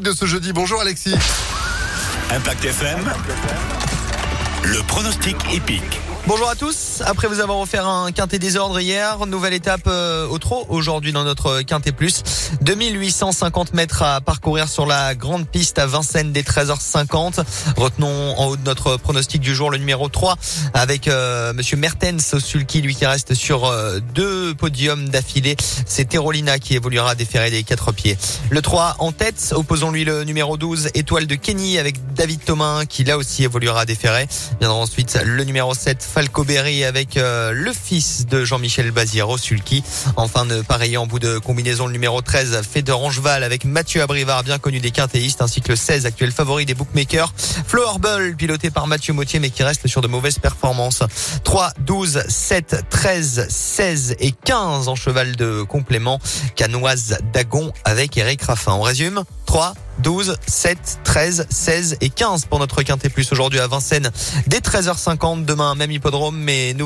de ce jeudi. Bonjour Alexis. Impact FM, le pronostic épique. Bonjour à tous. Après vous avoir offert un quintet désordre hier, nouvelle étape euh, au trot aujourd'hui dans notre quintet plus. 2850 mètres à parcourir sur la grande piste à Vincennes des 13h50. Retenons en haut de notre pronostic du jour le numéro 3 avec euh, monsieur Mertens au sulky, lui qui reste sur euh, deux podiums d'affilée. C'est Terolina qui évoluera déféré des quatre pieds. Le 3 en tête, opposons-lui le numéro 12 Étoile de Kenny avec David Thomas qui là aussi évoluera déféré. Viendra ensuite le numéro 7 Falco Berry avec euh, le fils de Jean-Michel Baziero, Sulky. Enfin, de pareil en bout de combinaison, le numéro 13, Feder Angeval avec Mathieu Abrivard, bien connu des quintéistes, ainsi que le 16, actuel favori des bookmakers. Flo Bull, piloté par Mathieu Mautier, mais qui reste sur de mauvaises performances. 3, 12, 7, 13, 16 et 15 en cheval de complément. Canoise Dagon avec Eric Raffin. On résume 3, 12, 7, 13, 16 et 15 pour notre Quintet Plus aujourd'hui à Vincennes dès 13h50. Demain, même hippodrome, mais nous